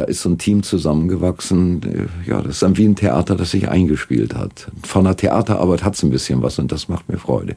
da ist so ein Team zusammengewachsen. Äh, ja, das ist dann wie ein Theater, das sich eingespielt hat. Von der Theaterarbeit hat es ein bisschen was und das macht mir Freude.